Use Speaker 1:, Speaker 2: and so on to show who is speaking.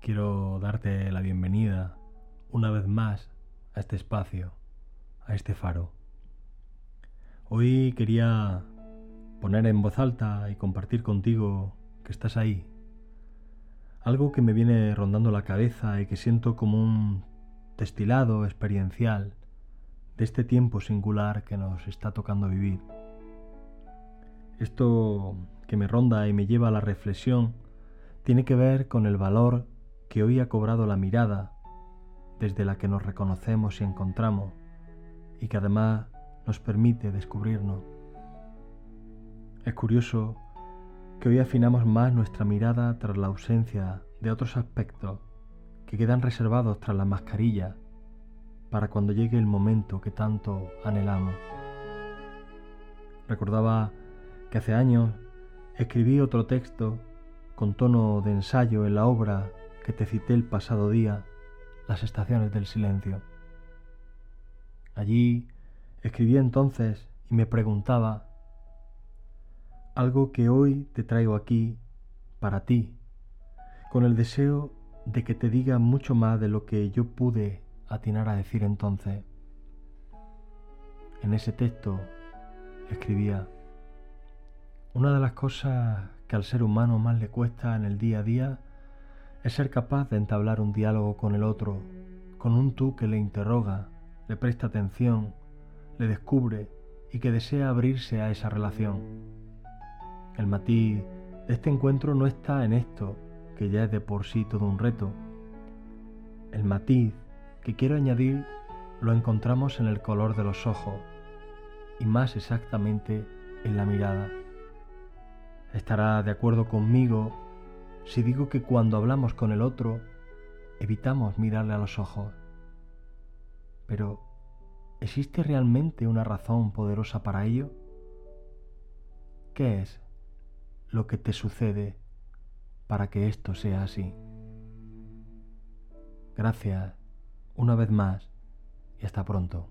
Speaker 1: quiero darte la bienvenida una vez más a este espacio, a este faro. Hoy quería poner en voz alta y compartir contigo que estás ahí. Algo que me viene rondando la cabeza y que siento como un destilado experiencial de este tiempo singular que nos está tocando vivir. Esto que me ronda y me lleva a la reflexión tiene que ver con el valor que hoy ha cobrado la mirada desde la que nos reconocemos y encontramos y que además nos permite descubrirnos. Es curioso que hoy afinamos más nuestra mirada tras la ausencia de otros aspectos que quedan reservados tras la mascarilla para cuando llegue el momento que tanto anhelamos. Recordaba que hace años escribí otro texto con tono de ensayo en la obra que te cité el pasado día, Las estaciones del silencio. Allí escribí entonces y me preguntaba algo que hoy te traigo aquí para ti, con el deseo de que te diga mucho más de lo que yo pude atinar a decir entonces. En ese texto escribía, una de las cosas que al ser humano más le cuesta en el día a día es ser capaz de entablar un diálogo con el otro, con un tú que le interroga, le presta atención, le descubre y que desea abrirse a esa relación. El matiz de este encuentro no está en esto, que ya es de por sí todo un reto. El matiz que quiero añadir lo encontramos en el color de los ojos y más exactamente en la mirada. Estará de acuerdo conmigo si digo que cuando hablamos con el otro evitamos mirarle a los ojos. Pero, ¿existe realmente una razón poderosa para ello? ¿Qué es lo que te sucede para que esto sea así? Gracias una vez más y hasta pronto.